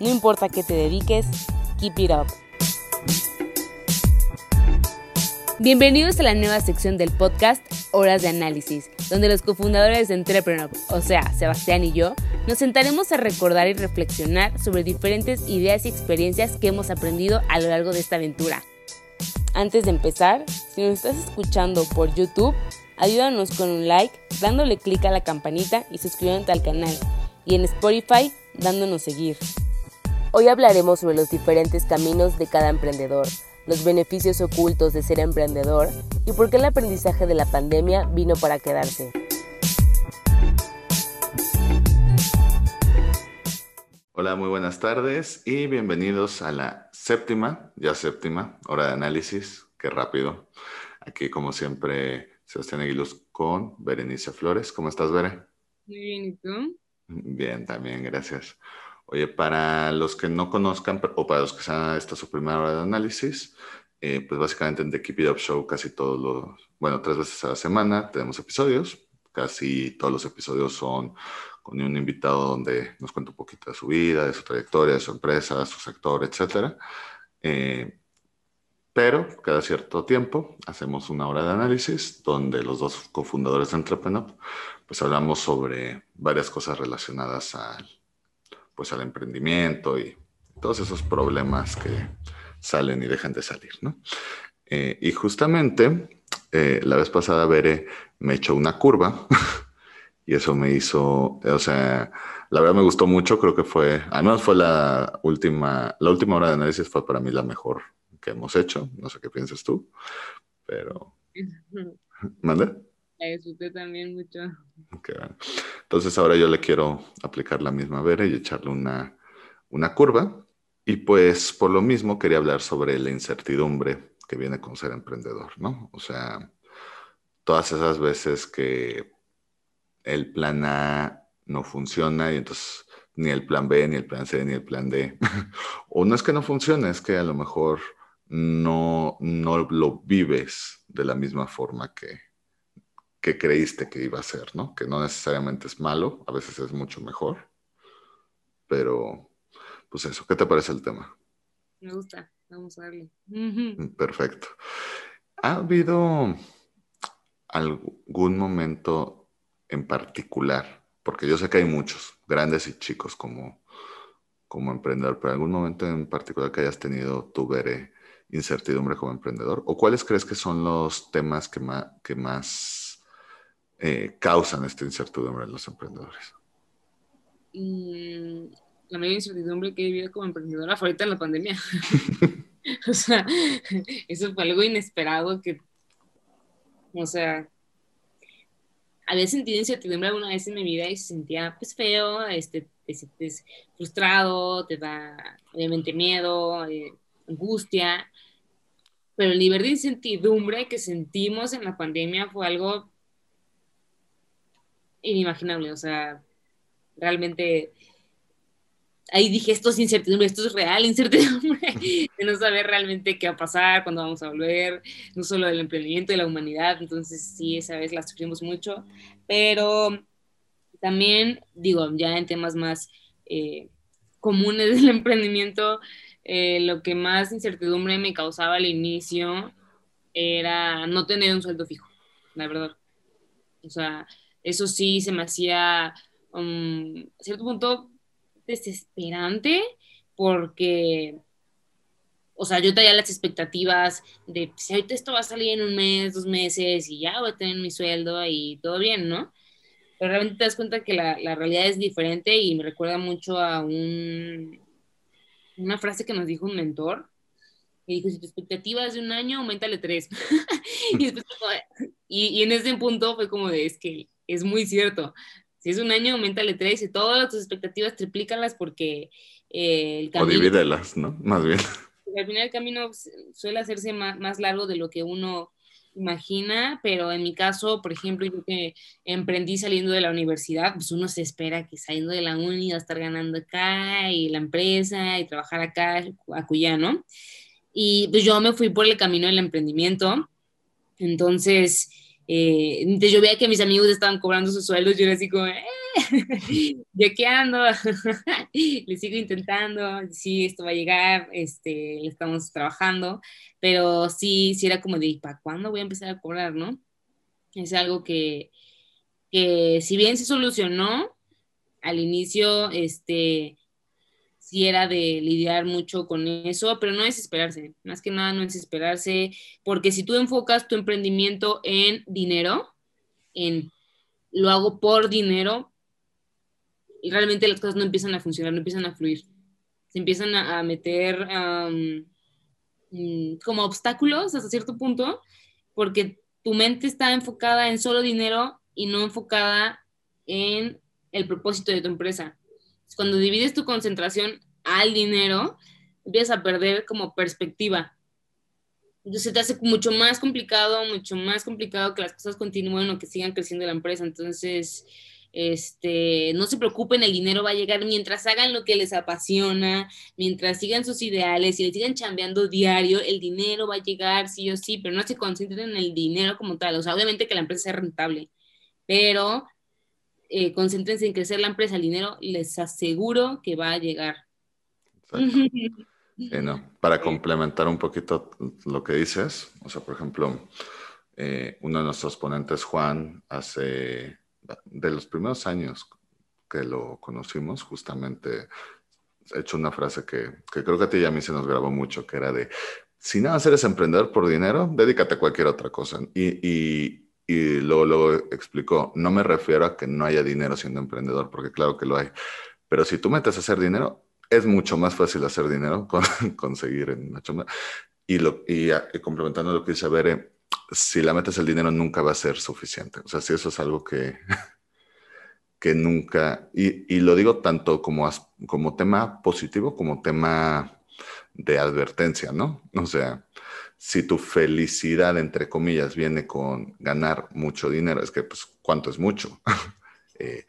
No importa qué te dediques, keep it up. Bienvenidos a la nueva sección del podcast Horas de Análisis, donde los cofundadores de Entrepreneur, o sea, Sebastián y yo, nos sentaremos a recordar y reflexionar sobre diferentes ideas y experiencias que hemos aprendido a lo largo de esta aventura. Antes de empezar, si nos estás escuchando por YouTube, ayúdanos con un like, dándole clic a la campanita y suscribiéndote al canal. Y en Spotify, dándonos seguir. Hoy hablaremos sobre los diferentes caminos de cada emprendedor los beneficios ocultos de ser emprendedor y por qué el aprendizaje de la pandemia vino para quedarse. Hola, muy buenas tardes y bienvenidos a la séptima, ya séptima, hora de análisis. Qué rápido. Aquí, como siempre, Sebastián Aguiluz con Berenice Flores. ¿Cómo estás, Bere? Muy bien, ¿y tú? Bien, también, gracias. Oye, para los que no conozcan o para los que sean esta su primera hora de análisis, eh, pues básicamente en The Keep It Up Show casi todos los, bueno, tres veces a la semana tenemos episodios. Casi todos los episodios son con un invitado donde nos cuenta un poquito de su vida, de su trayectoria, de su empresa, su sector, etc. Eh, pero cada cierto tiempo hacemos una hora de análisis donde los dos cofundadores de Entrepreneur pues hablamos sobre varias cosas relacionadas al pues al emprendimiento y todos esos problemas que salen y dejan de salir, ¿no? Eh, y justamente eh, la vez pasada Bere me echó una curva y eso me hizo, o sea, la verdad me gustó mucho, creo que fue, al menos fue la última, la última hora de análisis fue para mí la mejor que hemos hecho, no sé qué piensas tú, pero... ¿Manda? La disfruté también mucho. Entonces ahora yo le quiero aplicar la misma vera y echarle una, una curva. Y pues por lo mismo quería hablar sobre la incertidumbre que viene con ser emprendedor, ¿no? O sea, todas esas veces que el plan A no funciona y entonces ni el plan B, ni el plan C, ni el plan D. o no es que no funcione, es que a lo mejor no, no lo vives de la misma forma que, que creíste que iba a ser, ¿no? Que no necesariamente es malo, a veces es mucho mejor, pero pues eso, ¿qué te parece el tema? Me gusta, vamos a darle. Mm, perfecto. ¿Ha habido algún momento en particular? Porque yo sé que hay muchos, grandes y chicos como, como emprendedor, pero algún momento en particular que hayas tenido tu veré incertidumbre como emprendedor? ¿O cuáles crees que son los temas que más, que más eh, causan esta incertidumbre en los emprendedores? Mm, la mayor incertidumbre que he vivido como emprendedora fue ahorita en la pandemia. o sea, eso fue algo inesperado que, o sea, había sentido incertidumbre alguna vez en mi vida y se sentía pues feo, este, te sientes frustrado, te da obviamente miedo, eh, angustia, pero el nivel de incertidumbre que sentimos en la pandemia fue algo inimaginable, o sea, realmente ahí dije, esto es incertidumbre, esto es real incertidumbre, de no saber realmente qué va a pasar, cuándo vamos a volver, no solo del emprendimiento, de la humanidad, entonces sí, esa vez la sufrimos mucho, pero también, digo, ya en temas más eh, comunes del emprendimiento, eh, lo que más incertidumbre me causaba al inicio era no tener un sueldo fijo, la verdad. O sea, eso sí se me hacía um, a cierto punto desesperante porque, o sea, yo tenía las expectativas de si ahorita esto va a salir en un mes, dos meses y ya voy a tener mi sueldo y todo bien, ¿no? Pero realmente te das cuenta que la, la realidad es diferente y me recuerda mucho a un, una frase que nos dijo un mentor, que dijo, si tu expectativa es de un año, aumentale tres. y, y, y, en ese punto fue como de, es que es muy cierto. Si es un año, aumentale tres y todas tus expectativas triplícalas porque eh, el camino... O divídelas, ¿no? Más bien. Al final el camino suele hacerse más, más largo de lo que uno imagina, pero en mi caso, por ejemplo, yo que emprendí saliendo de la universidad, pues uno se espera que saliendo de la uni va a estar ganando acá y la empresa y trabajar acá, acullá, ¿no? Y pues yo me fui por el camino del emprendimiento, entonces, eh, yo veía que mis amigos estaban cobrando sus sueldos, yo era así como, eh, ¿yo qué ando? Le sigo intentando, sí, esto va a llegar, este, estamos trabajando, pero sí, sí era como de, ¿para cuándo voy a empezar a cobrar, no? Es algo que, que si bien se solucionó al inicio, este, sí era de lidiar mucho con eso, pero no es esperarse, más que nada no es esperarse, porque si tú enfocas tu emprendimiento en dinero, en lo hago por dinero, y realmente las cosas no empiezan a funcionar, no empiezan a fluir. Se empiezan a, meter mm, como obstáculos hasta cierto punto, porque tu mente está enfocada en solo dinero y no enfocada en el propósito de tu empresa. Cuando divides tu concentración al dinero, empiezas a perder como perspectiva. Entonces te hace mucho más complicado, mucho más complicado que las cosas continúen o que sigan creciendo la empresa. Entonces, este, no se preocupen, el dinero va a llegar mientras hagan lo que les apasiona, mientras sigan sus ideales y le sigan chambeando diario, el dinero va a llegar sí o sí, pero no se concentren en el dinero como tal. O sea, obviamente que la empresa sea rentable, pero eh, concéntrense en crecer la empresa, el dinero les aseguro que va a llegar. Para complementar un poquito lo que dices, o sea, por ejemplo, eh, uno de nuestros ponentes, Juan, hace de los primeros años que lo conocimos, justamente he hecho una frase que, creo que a ti y a mí se nos grabó mucho, que era de, si nada eres emprendedor por dinero, dedícate a cualquier otra cosa. Y, y, y luego, luego explicó, no me refiero a que no haya dinero siendo emprendedor, porque claro que lo hay, pero si tú metes a hacer dinero, es mucho más fácil hacer dinero, con, conseguir en una chamba. Y, lo, y, complementando lo que dice Bere, si la metes el dinero nunca va a ser suficiente. O sea, si eso es algo que, que nunca, y, y lo digo tanto como, como tema positivo como tema de advertencia, ¿no? O sea, si tu felicidad, entre comillas, viene con ganar mucho dinero, es que, pues, ¿cuánto es mucho? eh,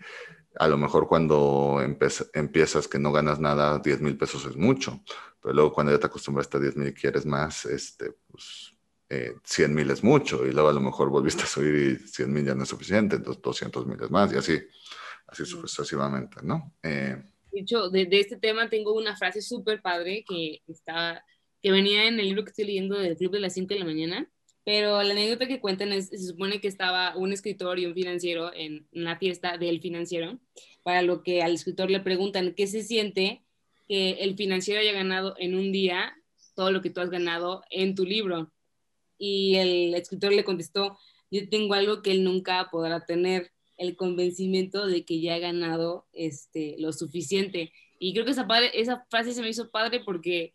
a lo mejor cuando empiezas que no ganas nada, 10 mil pesos es mucho, pero luego cuando ya te acostumbras a 10 mil y quieres más, este, pues 100 eh, mil es mucho y luego a lo mejor volviste a subir y 100 mil ya no es suficiente, entonces 200 mil es más y así, así sucesivamente, ¿no? Eh, de hecho, de, este tema tengo una frase súper padre que, está, que venía en el libro que estoy leyendo del Club de las 5 de la mañana, pero la anécdota que cuentan es, se supone que estaba un escritor y un financiero en una fiesta del financiero, para lo que al escritor le preguntan qué se siente que el financiero haya ganado en un día todo lo que tú has ganado en tu libro y el escritor le contestó, yo tengo algo que él nunca podrá tener, el convencimiento de que ya ha ganado este, lo suficiente. Y creo que esa, padre, esa frase se me hizo padre porque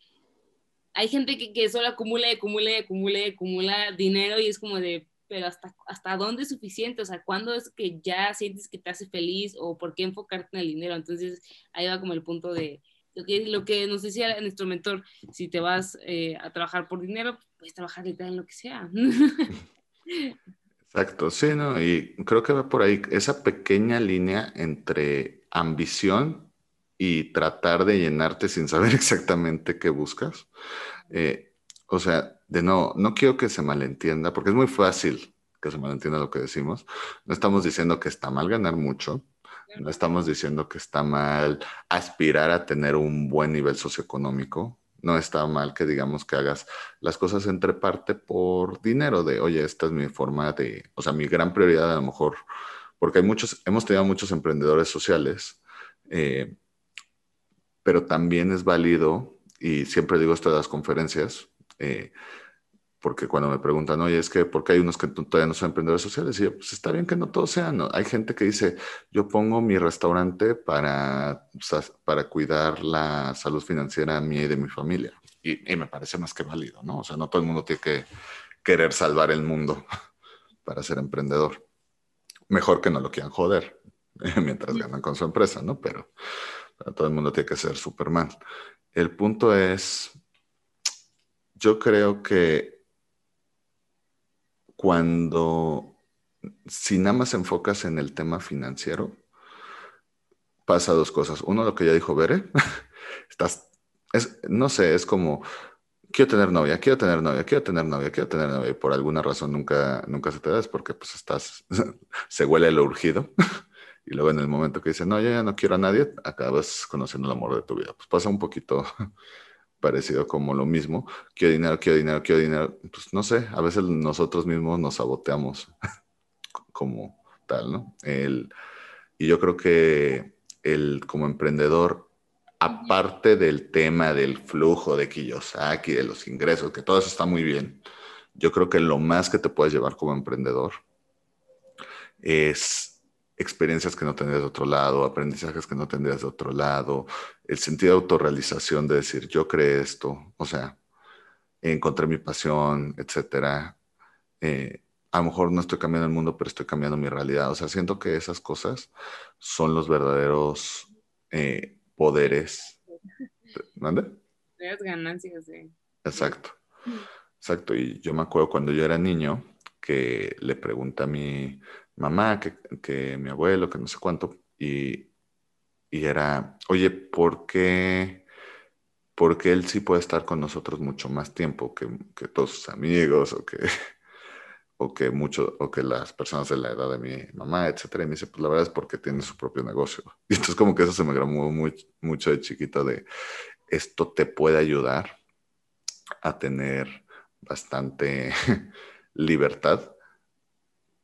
hay gente que, que solo acumula, acumula, acumula, acumula dinero y es como de, pero hasta, hasta dónde es suficiente, o sea, cuándo es que ya sientes que te hace feliz o por qué enfocarte en el dinero. Entonces ahí va como el punto de, lo que, lo que nos decía nuestro mentor, si te vas eh, a trabajar por dinero, puedes trabajar literal en lo que sea. Exacto, sí, ¿no? Y creo que va por ahí esa pequeña línea entre ambición y tratar de llenarte sin saber exactamente qué buscas. Eh, o sea, de no, no quiero que se malentienda, porque es muy fácil que se malentienda lo que decimos. No estamos diciendo que está mal ganar mucho, no estamos diciendo que está mal aspirar a tener un buen nivel socioeconómico. No está mal que digamos que hagas las cosas entre parte por dinero, de, oye, esta es mi forma de, o sea, mi gran prioridad a lo mejor, porque hay muchos, hemos tenido muchos emprendedores sociales, eh, pero también es válido, y siempre digo esto en las conferencias, eh, porque cuando me preguntan, oye, es que ¿por qué hay unos que todavía no son emprendedores sociales? Y yo, pues está bien que no todos sean. ¿no? Hay gente que dice, yo pongo mi restaurante para, para cuidar la salud financiera mía y de mi familia. Y, y, me parece más que válido, ¿no? O sea, no todo el mundo tiene que querer salvar el mundo para ser emprendedor. Mejor que no lo quieran joder, mientras ganan con su empresa, ¿no? Pero, todo el mundo tiene que ser Superman. El punto es, yo creo que cuando, si nada más enfocas en el tema financiero, pasa dos cosas. Uno, lo que ya dijo Bere, estás, es, no sé, es como, quiero tener novia, quiero tener novia, quiero tener novia, quiero tener novia, y por alguna razón nunca, nunca se te da, es porque pues estás, se huele lo urgido, y luego en el momento que dices, no, yo ya no quiero a nadie, acabas conociendo el amor de tu vida. Pues pasa un poquito parecido como lo mismo, quiero dinero, quiero dinero, quiero dinero, pues no sé, a veces nosotros mismos nos saboteamos como tal, ¿no? El, y yo creo que el, como emprendedor, aparte del tema del flujo de Kiyosaki, de los ingresos, que todo eso está muy bien, yo creo que lo más que te puedes llevar como emprendedor es experiencias que no tendrías de otro lado, aprendizajes que no tendrías de otro lado, el sentido de autorrealización de decir, yo creé esto, o sea, encontré mi pasión, etcétera. Eh, a lo mejor no estoy cambiando el mundo, pero estoy cambiando mi realidad. O sea, siento que esas cosas son los verdaderos eh, poderes. ¿Mande? Las ganancias, sí. Exacto. Exacto. Y yo me acuerdo cuando yo era niño que le pregunté a mi mamá, que, que mi abuelo, que no sé cuánto, y, y era, oye, ¿por qué? Porque él sí puede estar con nosotros mucho más tiempo que, que todos sus amigos o que, o que mucho, o que las personas de la edad de mi mamá, etcétera. Y me dice, pues la verdad es porque tiene su propio negocio. Y entonces como que eso se me grabó muy, mucho de chiquito de esto te puede ayudar a tener bastante libertad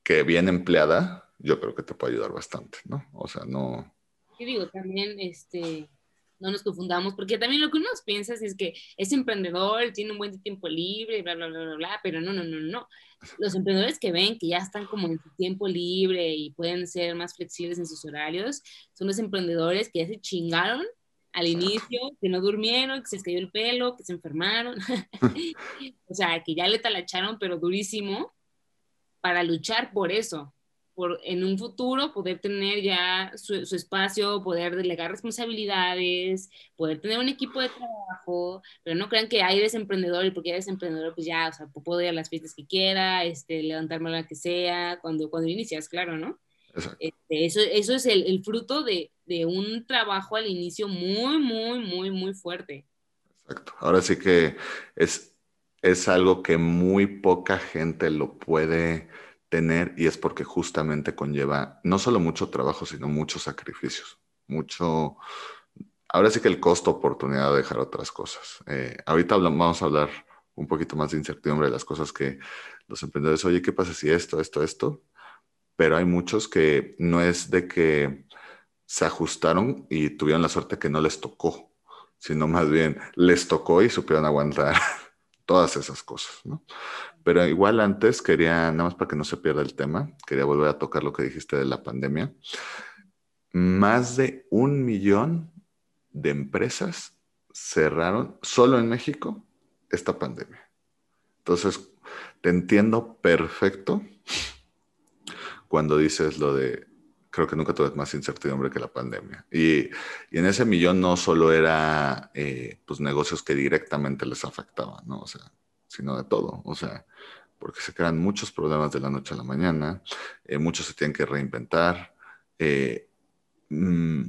que bien empleada, yo creo que te puede ayudar bastante, ¿no? O sea, no... Yo digo, también, este, no nos confundamos, porque también lo que uno piensa es que es emprendedor, tiene un buen tiempo libre, bla, bla, bla, bla, bla, pero no, no, no, no. Los emprendedores que ven que ya están como en su tiempo libre y pueden ser más flexibles en sus horarios, son los emprendedores que ya se chingaron al inicio, que no durmieron, que se les cayó el pelo, que se enfermaron, o sea, que ya le talacharon, pero durísimo, para luchar por eso, por en un futuro poder tener ya su, espacio, poder delegar responsabilidades, poder tener un equipo de trabajo, pero no crean que ahí eres emprendedor y porque eres emprendedor, pues ya, o sea, puedo ir a las fiestas que quiera, este, levantarme a la que sea, cuando, cuando inicias, claro, ¿no? Este, eso, eso es el, el fruto de, de, un trabajo al inicio muy, muy, muy, muy fuerte. Exacto. Ahora sí que es, es algo que muy poca gente lo puede tener y es porque justamente conlleva no solo mucho trabajo, sino muchos sacrificios, mucho... Ahora sí que el costo oportunidad de dejar otras cosas. Eh, ahorita vamos a hablar un poquito más de incertidumbre de las cosas que los emprendedores, oye, ¿qué pasa si esto, esto, esto? Pero hay muchos que no es de que se ajustaron y tuvieron la suerte que no les tocó, sino más bien les tocó y supieron aguantar todas esas cosas, ¿no? Pero igual antes quería, nada más para que no se pierda el tema, quería volver a tocar lo que dijiste de la pandemia. Más de un millón de empresas cerraron solo en México esta pandemia. Entonces, te entiendo perfecto cuando dices lo de creo que nunca tuve más incertidumbre que la pandemia. Y, y en ese millón no solo era eh, pues negocios que directamente les afectaban, ¿no? O sea, sino de todo. O sea, porque se crean muchos problemas de la noche a la mañana, eh, muchos se tienen que reinventar. Eh, mm,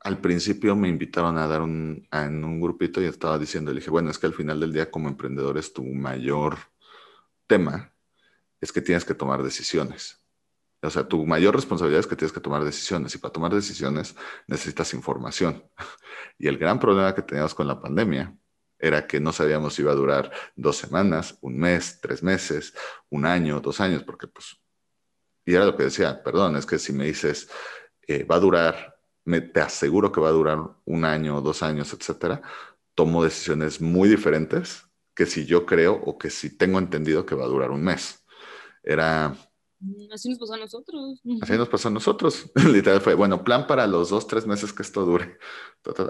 al principio me invitaron a dar un, en un grupito y estaba diciendo, le dije, bueno, es que al final del día como emprendedor es tu mayor tema, es que tienes que tomar decisiones. O sea, tu mayor responsabilidad es que tienes que tomar decisiones y para tomar decisiones necesitas información. Y el gran problema que teníamos con la pandemia era que no sabíamos si iba a durar dos semanas, un mes, tres meses, un año, dos años, porque pues, y era lo que decía, perdón, es que si me dices, eh, va a durar, me, te aseguro que va a durar un año, dos años, etcétera, tomo decisiones muy diferentes que si yo creo o que si tengo entendido que va a durar un mes. Era, así nos pasó a nosotros. Así nos pasó a nosotros. Literal fue, bueno, plan para los dos, tres meses que esto dure.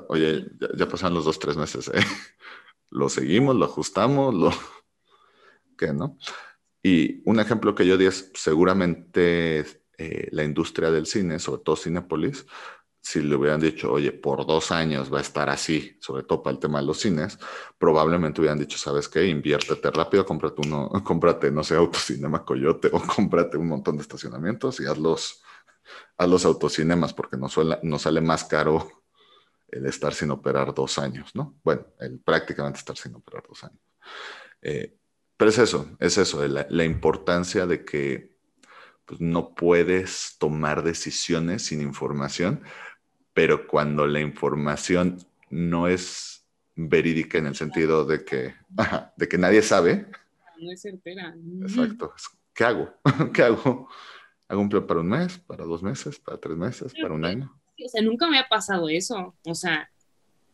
Oye, ya, pasaron los dos, tres meses. ¿eh? Lo seguimos, lo ajustamos, lo... ¿Qué, no? Y un ejemplo que yo di es, seguramente eh, la industria del cine, sobre todo Cinepolis, si le hubieran dicho, oye, por dos años va a estar así, sobre todo para el tema de los cines, probablemente hubieran dicho, ¿sabes qué? Inviértete rápido, cómprate uno, cómprate, no sé, Autocinema Coyote o cómprate un montón de estacionamientos y haz los, autocinemas porque nos, no sale más caro el estar sin operar dos años, ¿no? Bueno, el prácticamente estar sin operar dos años. Eh, pero es eso, es eso, la, importancia de que pues, no puedes tomar decisiones sin información pero cuando la información no es verídica en el sentido de que, de que nadie sabe. No es certera. Exacto. ¿Qué hago? ¿Qué hago? ¿Hago un plan para un mes, para dos meses, para tres meses, para un año? O sea, nunca me ha pasado eso. O sea,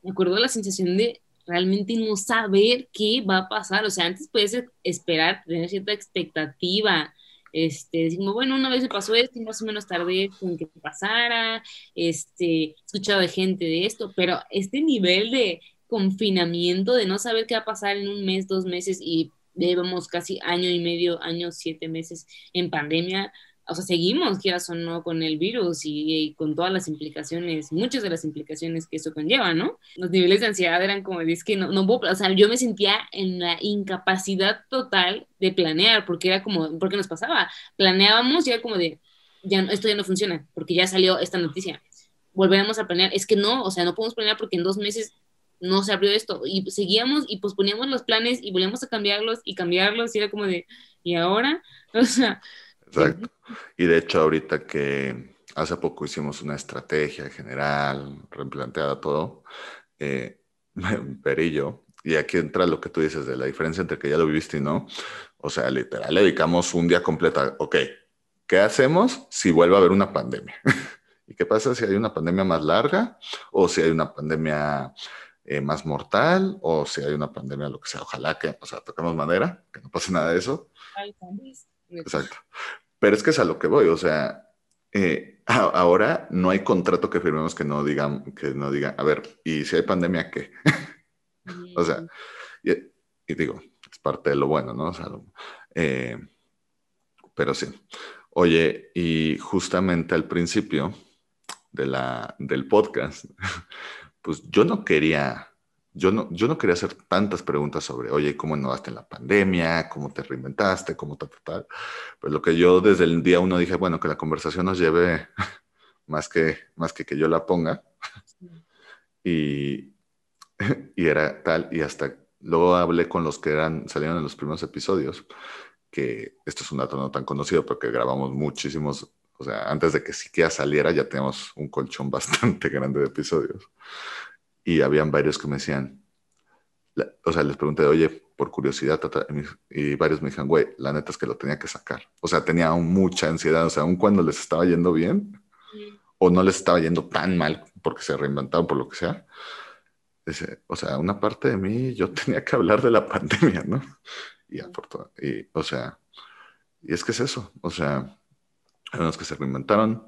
me acuerdo la sensación de realmente no saber qué va a pasar. O sea, antes puedes esperar, tener cierta expectativa, este, decimos, bueno, una vez me pasó esto y más o menos tardé en que pasara, este, he escuchado de gente de esto, pero este nivel de confinamiento, de no saber qué va a pasar en un mes, dos meses y llevamos casi año y medio, año, siete meses en pandemia, o sea, seguimos, quieras o no, con el virus y, con todas las implicaciones, muchas de las implicaciones que eso conlleva, ¿no? Los niveles de ansiedad eran como, es que no, no o sea, yo me sentía en la incapacidad total de planear, porque era como, porque nos pasaba, planeábamos y era como de, ya, esto ya no funciona, porque ya salió esta noticia, volveremos a planear, es que no, o sea, no podemos planear porque en dos meses no se abrió esto, y seguíamos y posponíamos los planes y volvíamos a cambiarlos y cambiarlos, y era como de, ¿y ahora? O sea, Exacto. Y de hecho, ahorita que hace poco hicimos una estrategia general, replanteada todo, eh, Perillo, y aquí entra lo que tú dices de la diferencia entre que ya lo viviste y no. O sea, literal, le dedicamos un día completo a, ok, ¿qué hacemos si vuelve a haber una pandemia? ¿Y qué pasa si hay una pandemia más larga? ¿O si hay una pandemia eh, más mortal? ¿O si hay una pandemia, lo que sea? Ojalá que, o sea, toquemos madera, que no pase nada de eso. Exacto. Pero es que es a lo que voy, o sea, eh, ahora no hay contrato que firmemos que no digan, que no diga, a ver, ¿y si hay pandemia qué? o sea, y, digo, es parte de lo bueno, ¿no? O sea, eh, pero sí. Oye, y justamente al principio de la, del podcast, pues yo no quería yo no, yo no quería hacer tantas preguntas sobre, oye, ¿cómo innovaste en la pandemia? ¿Cómo te reinventaste? ¿Cómo tal, tal, Pues lo que yo desde el día uno dije, bueno, que la conversación nos lleve más que, más que que yo la ponga. Y, y era tal, y hasta luego hablé con los que eran, salieron en los primeros episodios, que esto es un dato no tan conocido, porque grabamos muchísimos, o sea, antes de que siquiera saliera ya teníamos un colchón bastante grande de episodios y habían varios que me decían, o sea, les pregunté, oye, por curiosidad, y varios me dijeron, güey, la neta es que lo tenía que sacar. O sea, tenía mucha ansiedad, o sea, aun cuando les estaba yendo bien, o no les estaba yendo tan mal porque se reinventaron por lo que sea. o sea, una parte de mí, yo tenía que hablar de la pandemia, ¿no? Y, y o sea, y es que es eso, o sea, unos que se reinventaron,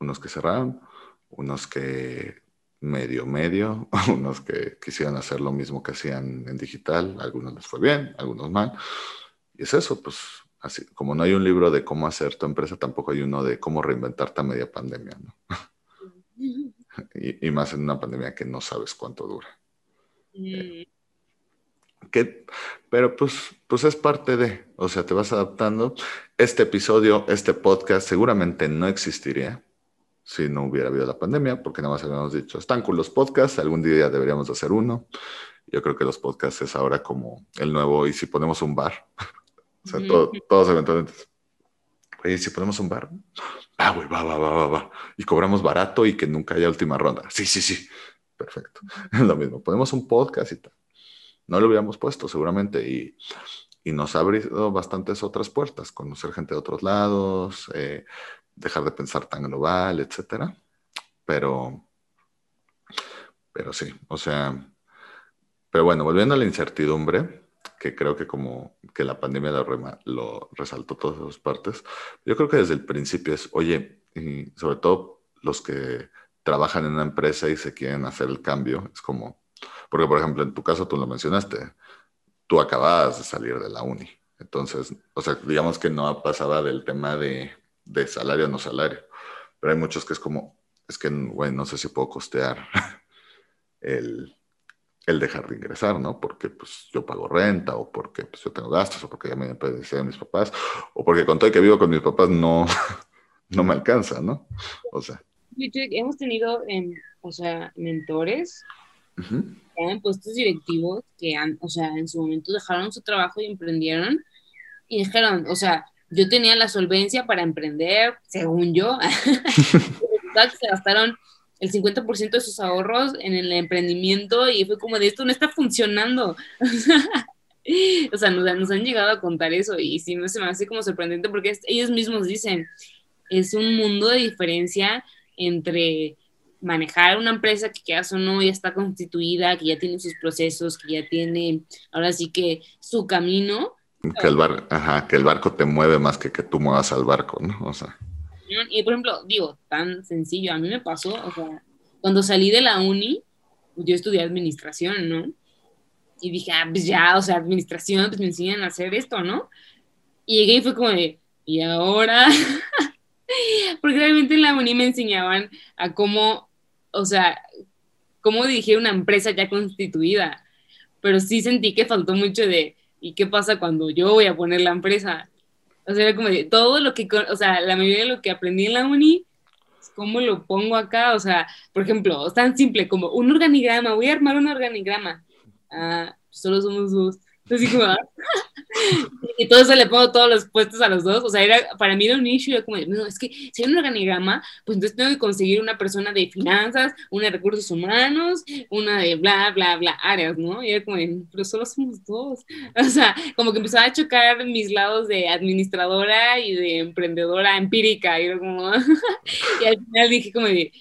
unos que cerraron, unos que medio medio, unos que quisieran hacer lo mismo que hacían en digital, algunos les fue bien, algunos mal. Y es eso, pues así, como no hay un libro de cómo hacer tu empresa, tampoco hay uno de cómo reinventarte a media pandemia, ¿no? y, más en una pandemia que no sabes cuánto dura. Mm. pero pues, pues es parte de, o sea, te vas adaptando. Este episodio, este podcast seguramente no existiría si no hubiera habido la pandemia, porque nada más habíamos dicho, están con los podcasts, algún día deberíamos hacer uno. Yo creo que los podcasts es ahora como el nuevo, y si ponemos un bar, o sea, todos eventualmente, y si ponemos un bar, ah, güey, va, va, va, va, va, y cobramos barato y que nunca haya última ronda. Sí, sí, sí, perfecto. Es lo mismo, ponemos un podcast y tal. No lo hubiéramos puesto seguramente y, y nos ha abrido bastantes otras puertas, conocer gente de otros lados, eh, dejar de pensar tan global, etcétera. Pero, pero sí, o sea, pero bueno, volviendo a la incertidumbre, que creo que como que la pandemia lo, lo resaltó todas las partes, yo creo que desde el principio es, oye, y sobre todo los que trabajan en una empresa y se quieren hacer el cambio, es como, porque por ejemplo, en tu caso tú lo mencionaste, tú acababas de salir de la uni, entonces, o sea, digamos que no pasaba del tema de de salario a no salario. Pero hay muchos que es como, es que, güey, no sé si puedo costear el, el dejar de ingresar, ¿no? Porque pues yo pago renta o porque pues, yo tengo gastos o porque ya me de mis papás o porque con todo que vivo con mis papás no, no me alcanza, ¿no? O sea. Hemos tenido, o sea, mentores en puestos directivos que han, o sea, en su momento dejaron su trabajo y emprendieron y dijeron, o sea, yo tenía la solvencia para emprender, según yo, se gastaron el 50% de sus ahorros en el emprendimiento y fue como de esto no está funcionando. o sea, nos, nos, han llegado a contar eso y sí, no se me hace como sorprendente porque ellos mismos dicen, es un mundo de diferencia entre manejar una empresa que queda o no ya está constituida, que ya tiene sus procesos, que ya tiene ahora sí que su camino. Que el, bar, ajá, que el barco te mueve más que que tú muevas al barco, ¿no? O sea. Y por ejemplo, digo, tan sencillo, a mí me pasó, o sea, cuando salí de la uni, yo estudié administración, ¿no? Y dije, ah, pues ya, o sea, administración, pues me enseñan a hacer esto, ¿no? Y llegué y fue como de, ¿y ahora? Porque realmente en la uni me enseñaban a cómo, o sea, cómo dirigir una empresa ya constituida. Pero sí sentí que faltó mucho de, ¿y qué pasa cuando yo voy a poner la empresa? O sea, como de todo lo que, o sea, la mayoría de lo que aprendí en la uni, ¿cómo lo pongo acá? O sea, por ejemplo, es tan simple como un organigrama, voy a armar un organigrama. Ah, solo somos dos. Entonces digo, ah, y todo eso le pongo todos los puestos a los dos. O sea, era, para mí era un issue, como, no, es que si hay un organigrama, pues entonces tengo que conseguir una persona de finanzas, una de recursos humanos, una de bla, bla, bla, áreas, ¿no? Y era como, pero solo somos dos. O sea, como que empezaba a chocar mis lados de administradora y de emprendedora empírica. Y era como, y al final dije como de,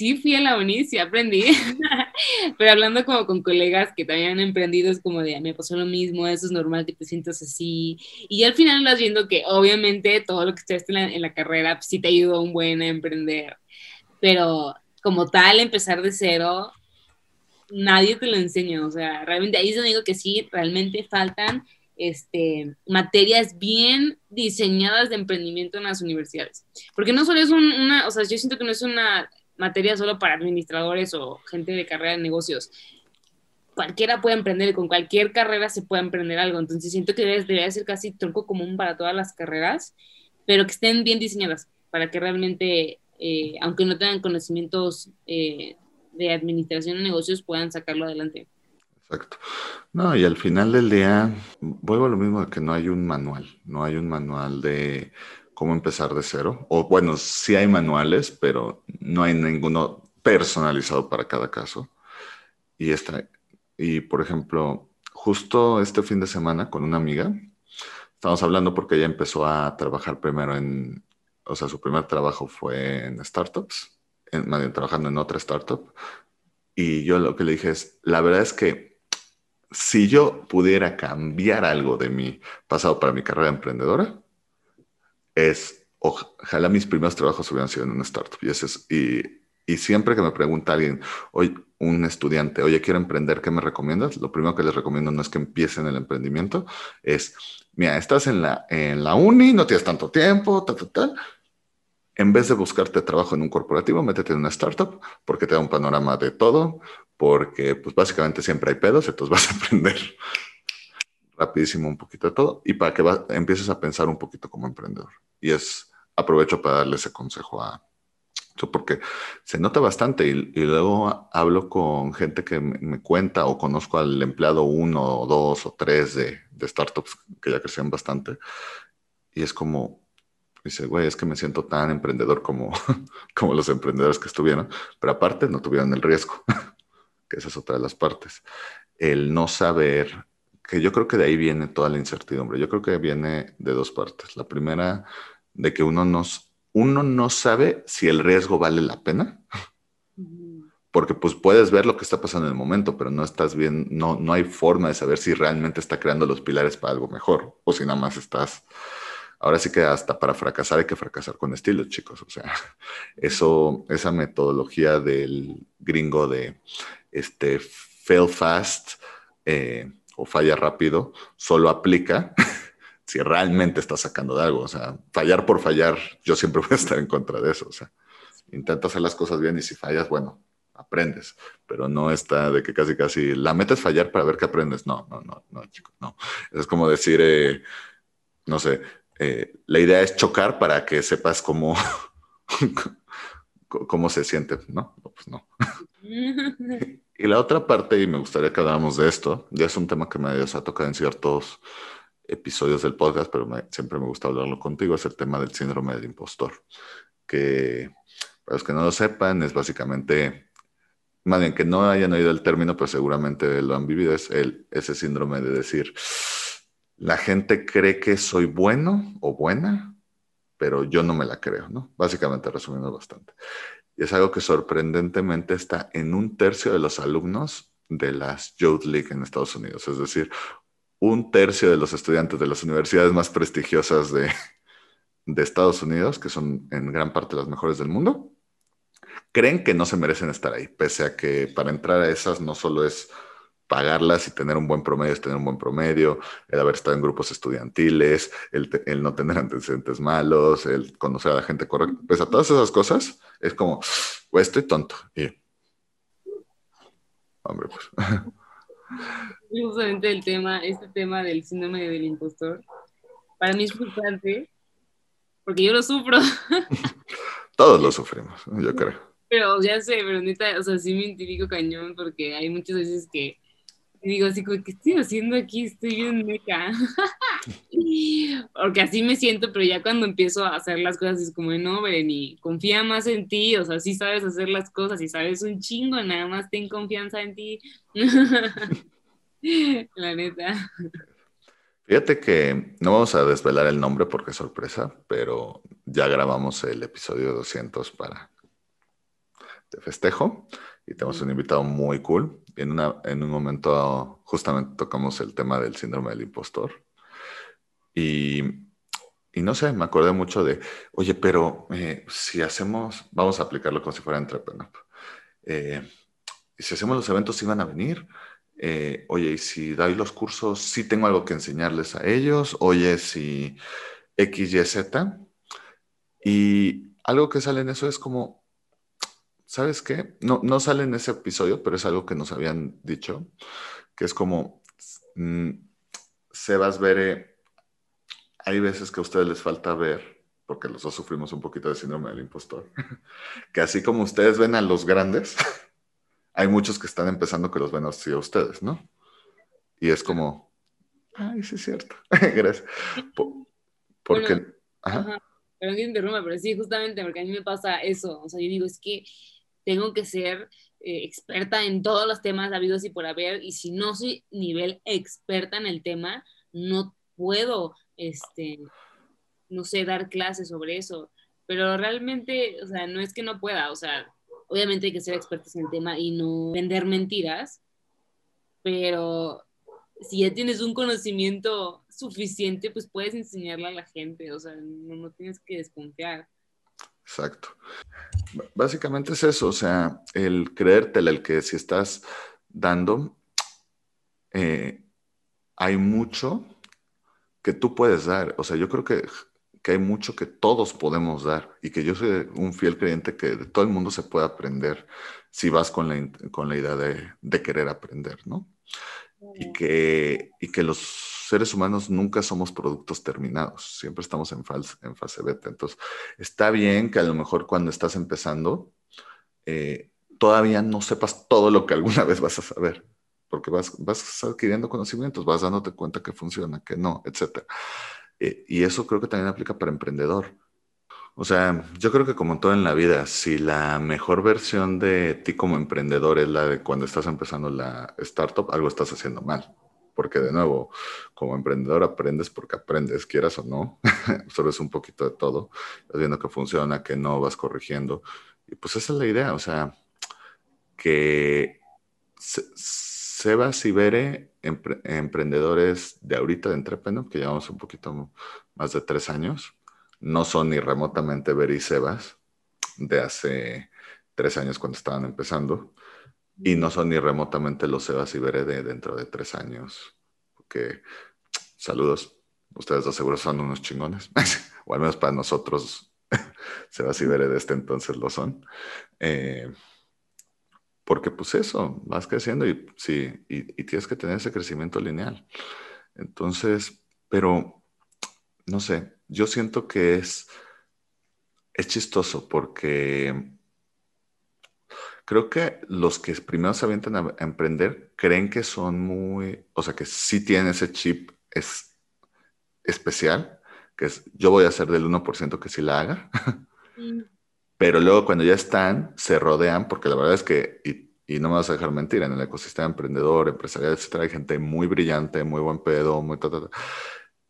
sí fui a la uni, sí aprendí, pero hablando como con colegas que también han emprendido, es como de, me pasó lo mismo, eso es normal que te sientas así, y al final vas viendo que obviamente todo lo que estudiaste en la, en la carrera pues, sí te ayudó un buen a emprender, pero como tal, empezar de cero, nadie te lo enseña, o sea, realmente ahí donde digo que sí, realmente faltan este, materias bien diseñadas de emprendimiento en las universidades. Porque no solo es una, o sea, yo siento que no es una materia solo para administradores o gente de carrera de negocios. Cualquiera puede emprender, con cualquier carrera se puede emprender algo. Entonces siento que debería ser casi tronco común para todas las carreras, pero que estén bien diseñadas para que realmente, eh, aunque no tengan conocimientos eh, de administración de negocios, puedan sacarlo adelante. Exacto. No, y al final del día, vuelvo a lo mismo de que no hay un manual, no hay un manual de cómo empezar de cero. O bueno, sí hay manuales, pero no hay ninguno personalizado para cada caso. Y, esta, y por ejemplo, justo este fin de semana con una amiga, estamos hablando porque ella empezó a trabajar primero en, o sea, su primer trabajo fue en startups, en, trabajando en otra startup. Y yo lo que le dije es, la verdad es que si yo pudiera cambiar algo de mi pasado para mi carrera emprendedora, es, ojalá mis primeros trabajos hubieran sido en una startup. Y, es, y, y siempre que me pregunta alguien, hoy un estudiante, oye, quiero emprender, ¿qué me recomiendas? Lo primero que les recomiendo no es que empiecen el emprendimiento, es, mira, estás en la, en la uni, no tienes tanto tiempo, tal, tal, tal. En vez de buscarte trabajo en un corporativo, métete en una startup porque te da un panorama de todo, porque pues básicamente siempre hay pedos, entonces vas a aprender rapidísimo un poquito de todo y para que empieces a pensar un poquito como emprendedor. Y es, aprovecho para darle ese consejo a, porque se nota bastante y, luego hablo con gente que me, cuenta o conozco al empleado uno o dos o tres de, de startups que ya crecían bastante y es como, dice, güey, es que me siento tan emprendedor como, como los emprendedores que estuvieron, pero aparte no tuvieron el riesgo, que esa es otra de las partes. El no saber que yo creo que de ahí viene toda la incertidumbre. Yo creo que viene de dos partes. La primera, de que uno, nos, uno no sabe si el riesgo vale la pena, porque pues puedes ver lo que está pasando en el momento, pero no estás bien, no, no hay forma de saber si realmente está creando los pilares para algo mejor o si nada más estás... Ahora sí que hasta para fracasar hay que fracasar con estilo, chicos. O sea, eso, esa metodología del gringo de este fail fast, eh, falla rápido, solo aplica si realmente estás sacando de algo. O sea, fallar por fallar, yo siempre voy a estar en contra de eso. O sea, intenta hacer las cosas bien y si fallas, bueno, aprendes, pero no está de que casi casi la meta es fallar para ver qué aprendes. No, no, no, no, chicos, no. Es como decir, eh, no sé, eh, la idea es chocar para que sepas cómo, cómo se siente, ¿no? Pues no. Y la otra parte, y me gustaría que habláramos de esto, ya es un tema que me ha tocado en ciertos episodios del podcast, pero siempre me gusta hablarlo contigo, es el tema del síndrome del impostor, que para los que no lo sepan, es básicamente más bien que no hayan oído el término, pero seguramente lo han vivido, es el, ese síndrome de decir, la gente cree que soy bueno o buena, pero yo no me la creo, ¿no? Básicamente resumiendo bastante. Es algo que sorprendentemente está en un tercio de los alumnos de las Youth League en Estados Unidos, es decir, un tercio de los estudiantes de las universidades más prestigiosas de, de Estados Unidos, que son en gran parte las mejores del mundo, creen que no se merecen estar ahí, pese a que para entrar a esas no solo es pagarlas y tener un buen promedio, es tener un buen promedio, el haber estado en grupos estudiantiles, el, no tener antecedentes malos, el conocer a la gente correcta, pese a todas esas cosas, es como, pues estoy tonto. Y, hombre, pues. Justamente el tema, este tema del síndrome del impostor, para mí es frustrante, porque yo lo sufro. Todos lo sufrimos, yo creo. Pero ya sé, pero neta, o sea, sí me identifico cañón porque hay muchas veces que digo así ¿qué estoy haciendo aquí? Estoy bien meca. porque así me siento, pero ya cuando empiezo a hacer las cosas es como, no, Bereni, confía más en ti, o sea, sí sabes hacer las cosas y sabes un chingo, nada más ten confianza en ti. La neta. Fíjate que no vamos a desvelar el nombre porque es sorpresa, pero ya grabamos el episodio 200 para de festejo y tenemos un invitado muy cool. En, una, en un momento justamente tocamos el tema del síndrome del impostor. Y, y no sé, me acordé mucho de, oye, pero eh, si hacemos, vamos a aplicarlo como si fuera entrepreneur. Eh, si hacemos los eventos, ¿sí van a venir? Eh, oye, y si doy los cursos, sí tengo algo que enseñarles a ellos. Oye, si X, Y, Z. Y algo que sale en eso es como, ¿sabes qué? No, no sale en ese episodio, pero es algo que nos habían dicho, que es como, mm, Sebas Bere, hay veces que a ustedes les falta ver, porque los dos sufrimos un poquito de síndrome del impostor, que así como ustedes ven a los grandes, hay muchos que están empezando que los ven así a ustedes, ¿no? Y es como, ay, sí es cierto, gracias. porque... ajá. Pero no interrumpa, pero sí, justamente porque a mí me pasa eso. O sea, yo digo, es que tengo que ser eh, experta en todos los temas habidos y por haber, y si no soy nivel experta en el tema, no puedo, este, no sé, dar clases sobre eso. Pero realmente, o sea, no es que no pueda, o sea, obviamente hay que ser expertos en el tema y no vender mentiras, pero si ya tienes un conocimiento suficiente, pues puedes enseñarle a la gente, o sea, no, no tienes que desconfiar. Exacto. Básicamente es eso, o sea, el creértela, el que si estás dando, eh, hay mucho que tú puedes dar. O sea, yo creo que, hay mucho que todos podemos dar y que yo soy un fiel creyente que de todo el mundo se puede aprender si vas con la, con la idea de, de querer aprender, ¿no? Y que, y que los seres humanos nunca somos productos terminados, siempre estamos en, en fase beta. Entonces, está bien que a lo mejor cuando estás empezando, eh, todavía no sepas todo lo que alguna vez vas a saber, porque vas, vas adquiriendo conocimientos, vas dándote cuenta que funciona, que no, etc. Eh, y eso creo que también aplica para emprendedor. O sea, yo creo que como todo en la vida, si la mejor versión de ti como emprendedor es la de cuando estás empezando la startup, algo estás haciendo mal porque de nuevo, como emprendedor aprendes porque aprendes, quieras o no, solo es un poquito de todo, vas viendo que funciona, que no, vas corrigiendo. Y pues esa es la idea, o sea, que Sebas y Bere, emprendedores de ahorita de Entrepreneur, que llevamos un poquito más de tres años, no son ni remotamente Bere y Sebas de hace tres años cuando estaban empezando y no son ni remotamente los Sebas y de dentro de tres años. Porque, saludos, ustedes dos seguros son unos chingones, o al menos para nosotros, Sebas y Bere de este entonces lo son. Eh, porque pues eso, vas creciendo y sí, y, tienes que tener ese crecimiento lineal. Entonces, pero, no sé, yo siento que es, es chistoso porque creo que los que primero se avientan a, emprender creen que son muy, o sea, que sí tienen ese chip es, especial, que es yo voy a ser del 1% que sí la haga. Mm. Pero luego cuando ya están, se rodean, porque la verdad es que, y, no me vas a dejar mentir, en el ecosistema emprendedor, empresarial, etcétera, hay gente muy brillante, muy buen pedo, muy...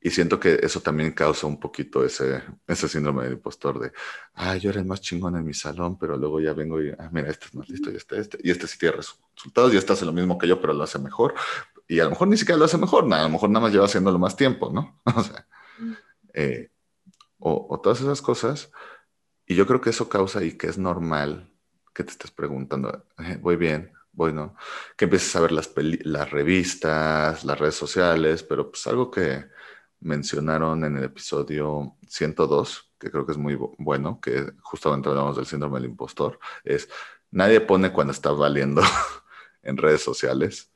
y siento que eso también causa un poquito ese, ese síndrome del impostor de, ah, yo era el más chingón en mi salón, pero luego ya vengo y, ah, mira, este es más listo y este, este, y este sí tiene resultados y este hace lo mismo que yo, pero lo hace mejor. Y a lo mejor ni siquiera lo hace mejor, a lo mejor nada más lleva haciéndolo más tiempo, ¿no? o sea, mm. eh, o, o, todas esas cosas y yo creo que eso causa y que es normal que te estés preguntando, eh, voy bien, voy no, que empieces a ver las, las revistas, las redes sociales, pero pues algo que mencionaron en el episodio 102, que creo que es muy bueno, que justamente hablamos del síndrome del impostor, es nadie pone cuando está valiendo en redes sociales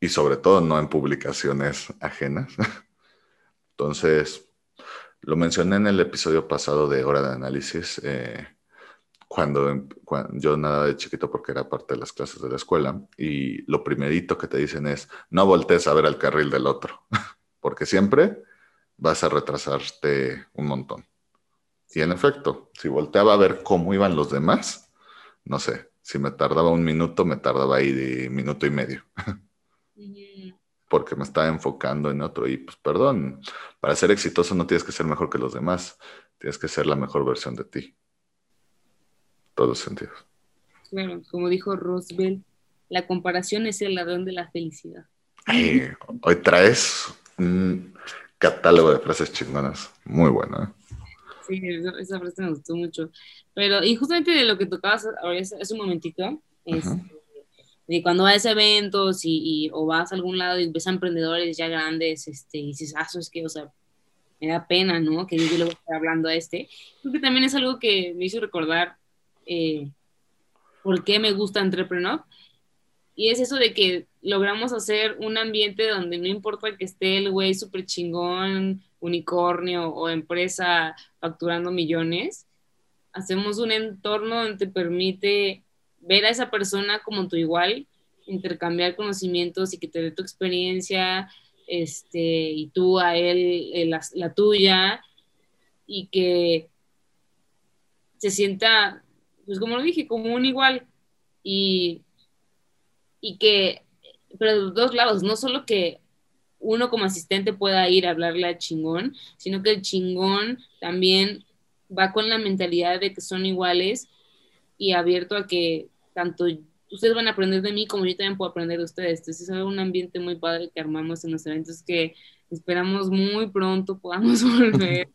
y sobre todo no en publicaciones ajenas. Entonces, lo mencioné en el episodio pasado de Hora de Análisis, eh, cuando, yo nada de chiquito porque era parte de las clases de la escuela, y lo primerito que te dicen es, no voltees a ver al carril del otro, porque siempre vas a retrasarte un montón. Y en efecto, si volteaba a ver cómo iban los demás, no sé, si me tardaba un minuto, me tardaba ahí de minuto y medio. porque me estaba enfocando en otro. Y pues perdón, para ser exitoso no tienes que ser mejor que los demás, tienes que ser la mejor versión de ti. Todos sentidos. Claro, como dijo Roosevelt, la comparación es el ladrón de la felicidad. hoy traes catálogo de frases chingonas, muy bueno. ¿eh? Sí, esa, frase me gustó mucho. Pero, y justamente de lo que tocabas ahora es, un momentito, es, de cuando vas a eventos y, o vas a algún lado y ves a emprendedores ya grandes, este, y dices, ah, eso es que, o sea, me da pena, ¿no? Que yo le voy a estar hablando a este. Creo que también es algo que me hizo recordar eh, por qué me gusta Entrepreneur. Y es eso de que logramos hacer un ambiente donde no importa que esté el güey súper chingón, unicornio o empresa facturando millones, hacemos un entorno donde te permite ver a esa persona como tu igual, intercambiar conocimientos y que te dé tu experiencia, este, y tú a él la, tuya, y que se sienta, pues como lo dije, como un igual, y, y que, pero de los dos lados, no solo que uno como asistente pueda ir a hablarle al chingón, sino que el chingón también va con la mentalidad de que son iguales y abierto a que tanto ustedes van a aprender de mí como yo también puedo aprender de ustedes. Entonces es un ambiente muy padre que armamos en los eventos que esperamos muy pronto podamos volver.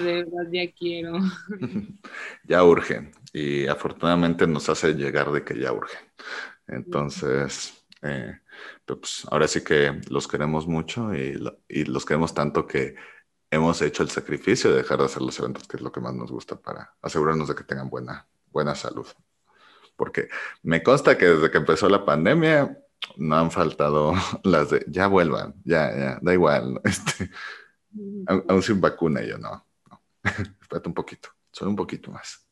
De verdad, ya quiero. Ya urgen y afortunadamente nos hace llegar de que ya urgen. Entonces, eh, pues ahora sí que los queremos mucho y, y, los queremos tanto que hemos hecho el sacrificio de dejar de hacer los eventos, que es lo que más nos gusta para asegurarnos de que tengan buena, buena salud porque me consta que desde que empezó la pandemia no han faltado las de ya vuelvan, ya, ya, da igual, este, aún, sin vacuna, yo no, no. espérate un poquito, solo un poquito más.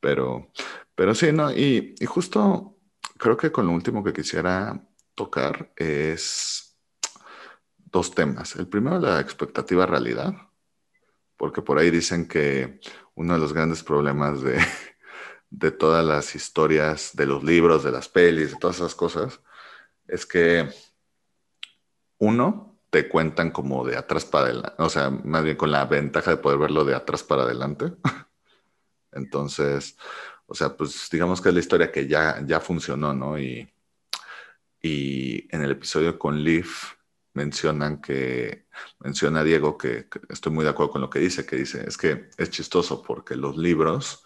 Pero, pero sí, ¿no? Y, y justo creo que con lo último que quisiera tocar es dos temas. El primero, la expectativa realidad, porque por ahí dicen que uno de los grandes problemas de, de todas las historias, de los libros, de las pelis, de todas esas cosas, es que uno, te cuentan como de atrás para adelante, o sea, más bien con la ventaja de poder verlo de atrás para adelante. Entonces, o sea, pues digamos que es la historia que ya, ya funcionó, ¿no? Y, y en el episodio con Leaf mencionan que, menciona Diego que, que, estoy muy de acuerdo con lo que dice, que dice, es que es chistoso porque los libros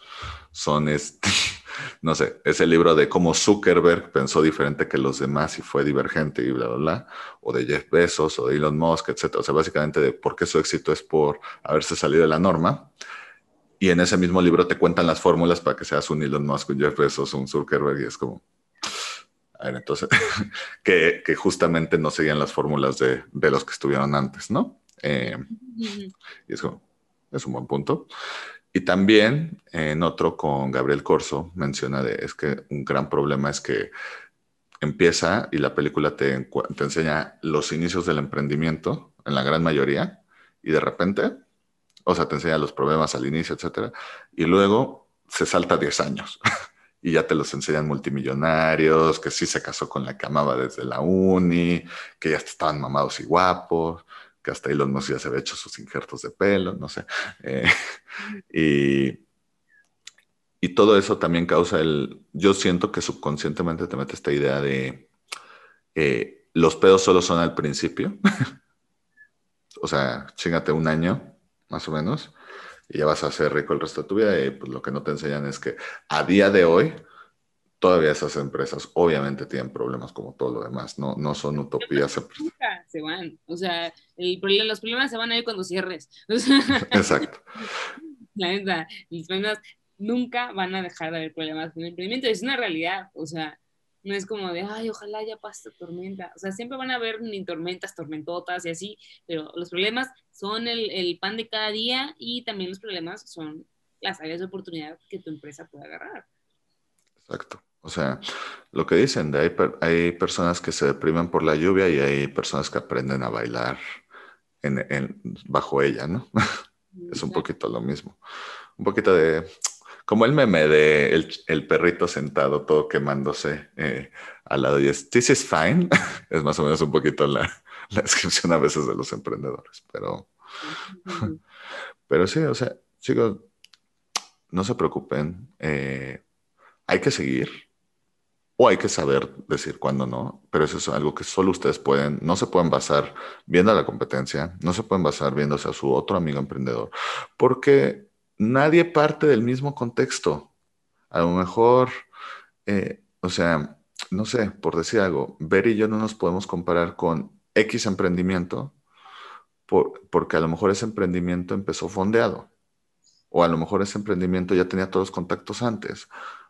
son, este, no sé, ese libro de cómo Zuckerberg pensó diferente que los demás y fue divergente y bla, bla, bla, o de Jeff Bezos o de Elon Musk, etcétera. O sea, básicamente de por qué su éxito es por haberse salido de la norma. Y en ese mismo libro te cuentan las fórmulas para que seas un Elon Musk, un Jeff Bezos, un Zuckerberg, y es como, a ver, entonces, que, que, justamente no seguían las fórmulas de, de, los que estuvieron antes, ¿no? Eh, y es como, es un buen punto. Y también en otro con Gabriel Corso menciona de, es que un gran problema es que empieza y la película te, te enseña los inicios del emprendimiento, en la gran mayoría, y de repente, o sea, te enseña los problemas al inicio, etcétera, y luego se salta 10 años. y ya te los enseñan multimillonarios, que sí se casó con la que amaba desde la uni, que ya estaban mamados y guapos, que hasta Elon Musk ya se había hecho sus injertos de pelo, no sé. Eh, y, y todo eso también causa el, yo siento que subconscientemente te mete esta idea de eh, los pedos solo son al principio. o sea, chingate un año, más o menos, y ya vas a ser rico el resto de tu vida. Y pues lo que no te enseñan es que a día de hoy, todavía esas empresas obviamente tienen problemas como todo lo demás, no, no son utopías. Nunca se van, o sea, el los problemas se van a ir cuando cierres. Exacto. La los problemas nunca van a dejar de haber problemas con el emprendimiento, es una realidad, o sea, no es como de, ay, ojalá ya pase tormenta, o sea, siempre van a haber ni tormentas, tormentotas y así, pero los problemas son el, el pan de cada día y también los problemas son las áreas de oportunidad que tu empresa puede agarrar. Exacto. O sea, lo que dicen, de hay, hay personas que se deprimen por la lluvia y hay personas que aprenden a bailar en, bajo ella, ¿no? es un poquito lo mismo. Un poquito de, como el meme de el, perrito sentado todo quemándose eh, al lado y es, this is fine, es más o menos un poquito la, descripción a veces de los emprendedores, pero, pero sí, o sea, chicos, no se preocupen, eh, hay que seguir, o hay que saber decir cuándo no, pero eso es algo que solo ustedes pueden, no se pueden basar viendo a la competencia, no se pueden basar viéndose a su otro amigo emprendedor, porque nadie parte del mismo contexto. A lo mejor, eh, o sea, no sé, por decir algo, Ver y yo no nos podemos comparar con X emprendimiento porque a lo mejor ese emprendimiento empezó fondeado, o a lo mejor ese emprendimiento ya tenía todos los contactos antes,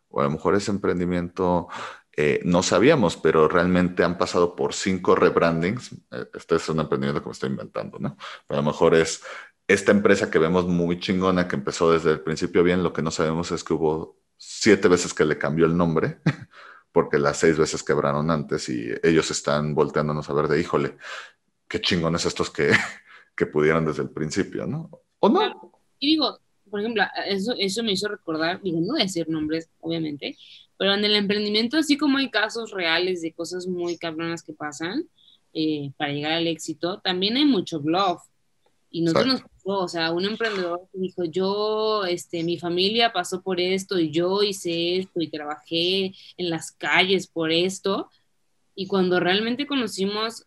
o a lo mejor ese emprendimiento eh, no sabíamos, pero realmente han pasado por cinco rebrandings. Eh, este es un emprendimiento que me estoy inventando, ¿no? Pero a lo mejor es esta empresa que vemos muy chingona, que empezó desde el principio bien, lo que no sabemos es que hubo siete veces que le cambió el nombre, porque las seis veces quebraron antes y ellos están volteándonos a ver de, híjole, qué chingones estos que, que pudieron desde el principio, ¿no? ¿O no? Y digo, por ejemplo, eso, eso me hizo recordar, digo, no decir nombres, obviamente, pero en el emprendimiento, así como hay casos reales de cosas muy cabronas que pasan eh, para llegar al éxito, también hay mucho bluff. Y nosotros nos pasó, o sea, un emprendedor dijo, yo, este, mi familia pasó por esto y yo hice esto y trabajé en las calles por esto. Y cuando realmente conocimos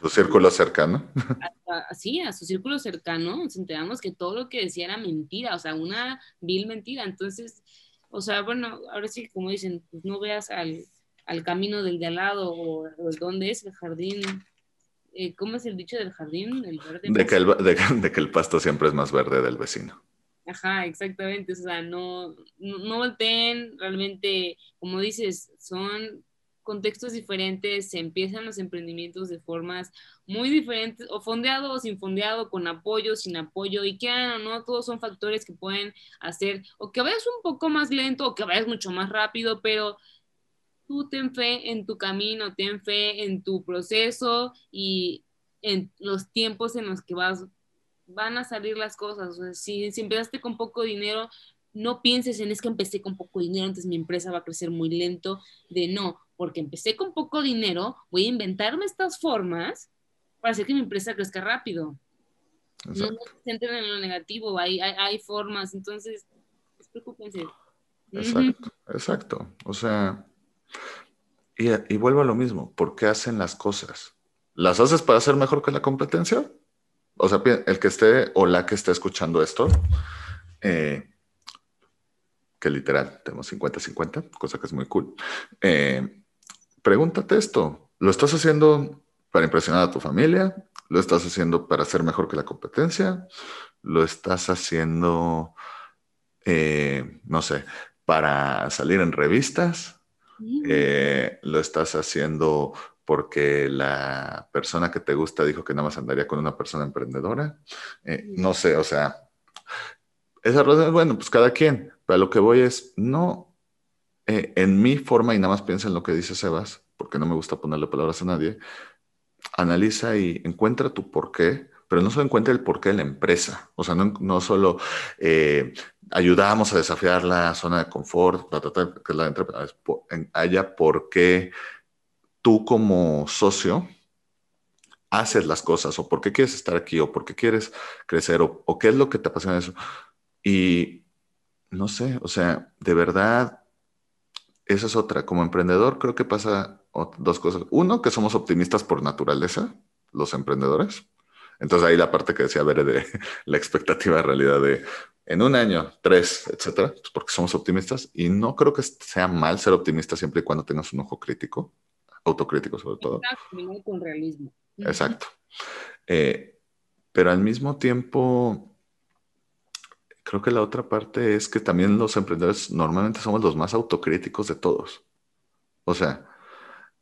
su círculo cercano. sí, a su círculo cercano, nos enteramos que todo lo que decía era mentira, o sea, una vil mentira. Entonces, o sea, bueno, ahora sí, como dicen, pues no veas al, al camino del de al lado o, o dónde es el jardín. Eh, ¿Cómo es el dicho del jardín? El verde de, que el, de, que el pasto siempre es más verde del vecino. Ajá, exactamente. O sea, no, no, no volteen, realmente, como dices, son contextos diferentes, se empiezan los emprendimientos de formas muy diferentes, o fondeado o sin fondeado, con apoyo, sin apoyo, y que o no, todos son factores que pueden hacer o que vayas un poco más lento o que vayas mucho más rápido, pero tú ten fe en tu camino, ten fe en tu proceso y en los tiempos en los que vas, van a salir las cosas. si, si empezaste con poco dinero, no pienses en es que empecé con poco dinero, entonces mi empresa va a crecer muy lento, de no, porque empecé con poco dinero, voy a inventarme estas formas para hacer que mi empresa crezca rápido. No se centren en lo negativo, hay, hay, formas, entonces, preocupense. Exacto, exacto. O sea, y, y, vuelvo a lo mismo, ¿por qué hacen las cosas? ¿Las haces para ser mejor que la competencia? O sea, el que esté o la que esté escuchando esto, eh, que literal tenemos 50-50, cosa que es muy cool. Eh, pregúntate esto, ¿lo estás haciendo para impresionar a tu familia? ¿Lo estás haciendo para ser mejor que la competencia? ¿Lo estás haciendo, eh, no sé, para salir en revistas? Eh, ¿Lo estás haciendo porque la persona que te gusta dijo que nada más andaría con una persona emprendedora? Mm. no sé, o sea, esa razón, bueno, pues cada quien, pero lo que voy es, no eh, en mi forma y nada más piensa en lo que dice Sebas, porque no me gusta ponerle palabras a nadie, analiza y encuentra tu por qué, pero no solo encuentra el porqué de la empresa, o sea, no, no solo eh, ayudamos a desafiar la zona de confort, que es la haya por qué tú como socio haces las cosas o por qué quieres estar aquí o por qué quieres crecer o, o qué es lo que te apasiona eso. Y no sé, o sea, de verdad, esa es otra. Como emprendedor creo que pasa dos cosas. Uno, que somos optimistas por naturaleza, los emprendedores. Entonces ahí la parte que decía ver de la expectativa de realidad de en un año, tres, etcétera, pues porque somos optimistas y no creo que sea mal ser optimista siempre y cuando tengas un ojo crítico, autocrítico sobre todo. con realismo. Exacto. Eh, pero al mismo tiempo, creo que la otra parte es que también los emprendedores normalmente somos los más autocríticos de todos. O sea,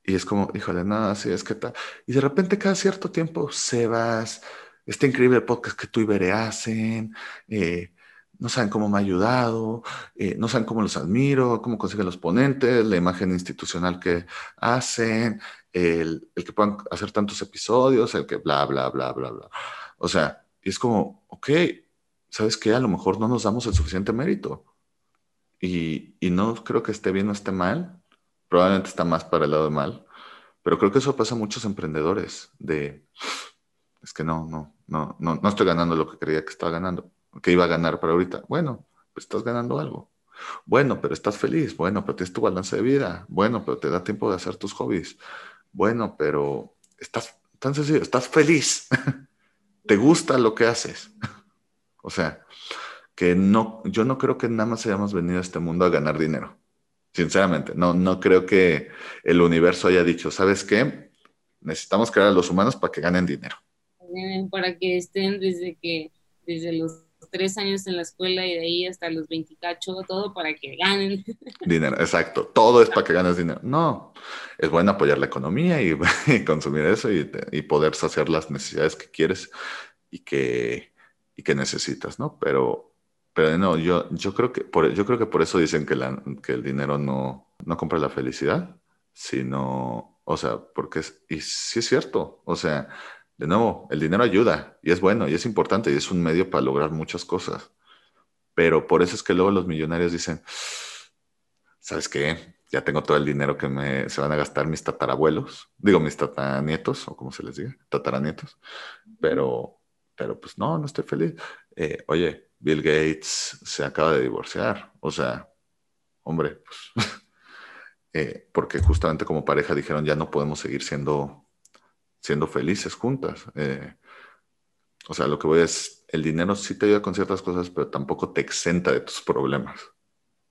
y es como, híjole, nada, así es que tal. Y de repente cada cierto tiempo, Sebas, este increíble podcast que tú y Bere hacen, eh, no saben cómo me ha ayudado, eh, no saben cómo los admiro, cómo consiguen los ponentes, la imagen institucional que hacen, el, que puedan hacer tantos episodios, el que bla, bla, bla, bla, bla. O sea, y es como, ok, ¿sabes qué? A lo mejor no nos damos el suficiente mérito. Y, y no creo que esté bien o esté mal, probablemente está más para el lado de mal, pero creo que eso pasa a muchos emprendedores de, es que no, no, no, no, no estoy ganando lo que creía que estaba ganando, que iba a ganar para ahorita. Bueno, pues estás ganando algo. Bueno, pero estás feliz. Bueno, pero tienes tu balance de vida. Bueno, pero te da tiempo de hacer tus hobbies. Bueno, pero estás tan sencillo, estás feliz. te gusta lo que haces. o sea, que no, yo no creo que nada más hayamos venido a este mundo a ganar dinero. Sinceramente, no, no creo que el universo haya dicho, ¿sabes qué? Necesitamos crear a los humanos para que ganen dinero. Para que estén desde que, desde los tres años en la escuela y de ahí hasta los 28, todo para que ganen. Dinero, exacto. Todo es para que ganes dinero. No, es bueno apoyar la economía y, consumir eso y, y, poder saciar las necesidades que quieres y que, y que necesitas, ¿no? Pero pero no, yo, yo, creo que por, yo creo que por eso dicen que, la, que el dinero no, no compra la felicidad, sino, o sea, porque es, y sí es cierto, o sea, de nuevo, el dinero ayuda y es bueno y es importante y es un medio para lograr muchas cosas. Pero por eso es que luego los millonarios dicen, ¿sabes qué? Ya tengo todo el dinero que me, se van a gastar mis tatarabuelos, digo mis tataranietos, o como se les diga, tataranietos, pero, pero pues no, no estoy feliz. Eh, oye, Bill Gates se acaba de divorciar. O sea, hombre, pues, eh, porque justamente como pareja dijeron, ya no podemos seguir siendo, siendo felices juntas. Eh, o sea, lo que voy es, el dinero sí te ayuda con ciertas cosas, pero tampoco te exenta de tus problemas.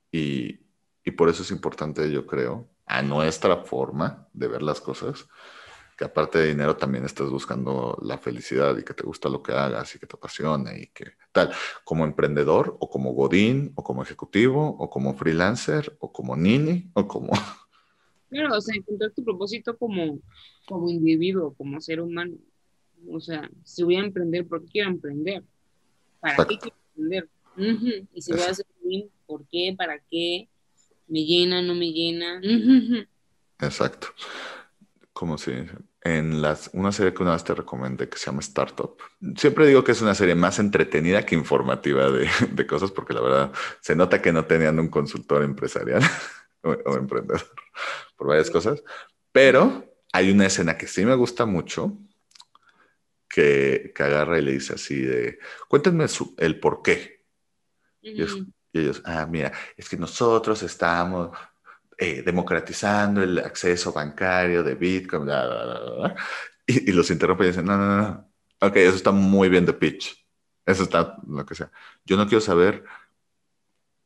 Y, y por eso es importante, yo creo, a nuestra forma de ver las cosas, que aparte de dinero también estás buscando la felicidad y que te gusta lo que hagas y que te apasione y que tal, como emprendedor o como godín o como ejecutivo o como freelancer o como nini o como... Claro, o sea, encontrar tu propósito como, como individuo, como ser humano. O sea, si voy a emprender, ¿por qué quiero emprender? ¿Para qué quiero emprender? Y si voy a hacer bien, ¿por qué? ¿Para qué? ¿Me llena? ¿No me llena? Exacto como si en las, una serie que una vez te recomendé que se llama Startup. Siempre digo que es una serie más entretenida que informativa de, de cosas porque la verdad se nota que no tenían un consultor empresarial o, emprendedor por varias cosas, pero hay una escena que sí me gusta mucho que, que agarra y le dice así de, cuéntenme el por qué. y ellos, ah, mira, es que nosotros estamos eh, democratizando el acceso bancario de Bitcoin, bla, bla, bla, y, y, los interrumpe y dicen, no, no, no, ok, eso está muy bien de pitch, eso está lo que sea. Yo no quiero saber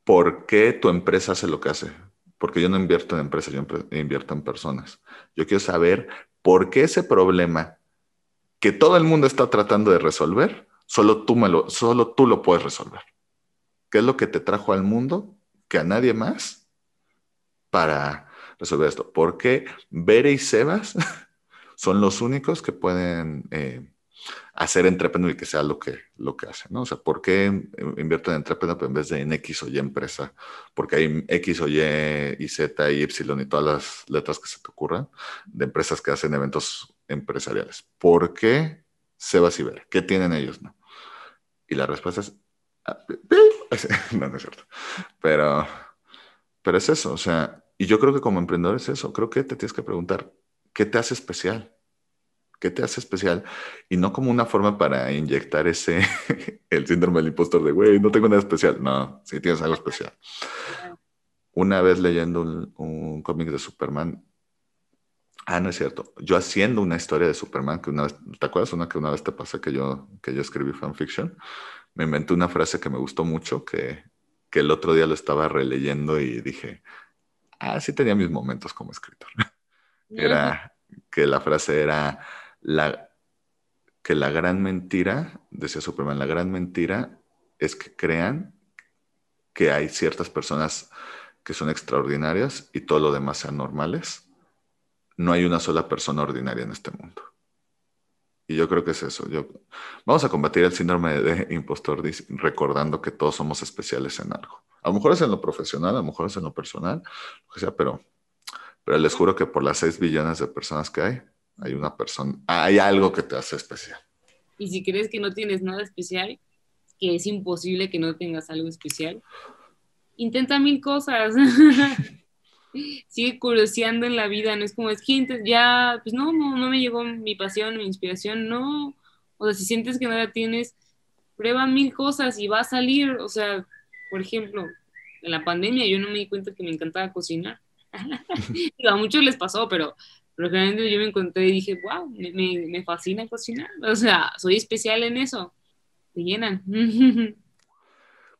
por qué tu empresa hace lo que hace. Porque yo no invierto en empresas, yo invierto en personas. Yo quiero saber por qué ese problema que todo el mundo está tratando de resolver, solo tú, lo, solo tú lo puedes resolver. ¿Qué es lo que te trajo al mundo que a nadie más para resolver esto? ¿Por qué Bere y Sebas son los únicos que pueden eh, hacer entrepreneur y que sea lo que, lo que hace, ¿no? O sea, ¿por qué invierten en entrepreneur en vez de en X o Y empresa? Porque hay X o Y y Z y Y y todas las letras que se te ocurran de empresas que hacen eventos empresariales. ¿Por qué Sebas y? ¿Qué tienen ellos, no? Y la respuesta es, ah, no, no es cierto. Pero, pero es eso, o sea, y yo creo que como emprendedor es eso, creo que te tienes que preguntar, ¿qué te hace especial? ¿Qué te hace especial? Y no como una forma para inyectar ese, el síndrome del impostor de, güey, no tengo nada especial. No, sí tienes algo especial. Una vez leyendo un, cómic de Superman, ah, no es cierto, yo haciendo una historia de Superman, que una vez, ¿te acuerdas una que una vez te pasé que yo, que yo escribí fanfiction? Me inventé una frase que me gustó mucho, que, que el otro día lo estaba releyendo y dije, ah, sí tenía mis momentos como escritor. Era que la frase era, la, que la gran mentira, decía Superman, la gran mentira es que crean que hay ciertas personas que son extraordinarias y todo lo demás sean normales. No hay una sola persona ordinaria en este mundo. Y yo creo que es eso. Yo, vamos a combatir el síndrome de impostor recordando que todos somos especiales en algo. A lo mejor es en lo profesional, a lo mejor es en lo personal, que sea, pero, pero les juro que por las 6 billones de personas que hay, hay una persona, hay algo que te hace especial. Y si crees que no tienes nada especial, que es imposible que no tengas algo especial, intenta mil cosas. Sigue curioseando en la vida, no es como es que ya, pues no, no, no me llegó mi pasión, mi inspiración, no. O sea, si sientes que no la tienes, prueba mil cosas y va a salir. O sea, por ejemplo, en la pandemia yo no me di cuenta que me encantaba cocinar. a muchos les pasó, pero pero realmente yo me encontré y dije, wow, me, me, fascina cocinar. O sea, soy especial en eso. Te llenan.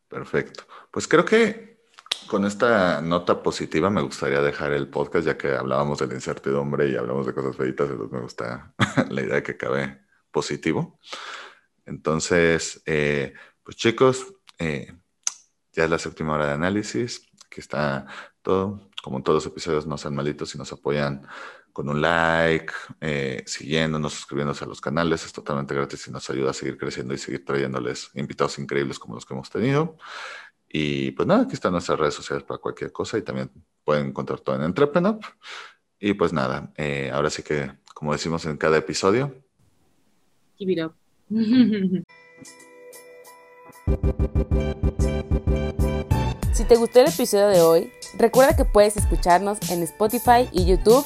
Perfecto. Pues creo que con esta nota positiva me gustaría dejar el podcast, ya que hablábamos de la incertidumbre y hablamos de cosas feitas, entonces me gusta la idea de que cabe positivo. Entonces, eh, pues chicos, eh, ya es la séptima hora de análisis. Aquí está todo. Como en todos los episodios, no sean malitos y nos apoyan con un like, eh, siguiéndonos, suscribiéndose a los canales. Es totalmente gratis y nos ayuda a seguir creciendo y seguir trayéndoles invitados increíbles como los que hemos tenido. Y pues nada, aquí están nuestras redes sociales para cualquier cosa y también pueden encontrar todo en Entrepreneur. Y pues nada, eh, ahora sí que, como decimos en cada episodio, keep it up. si te gustó el episodio de hoy, recuerda que puedes escucharnos en Spotify y YouTube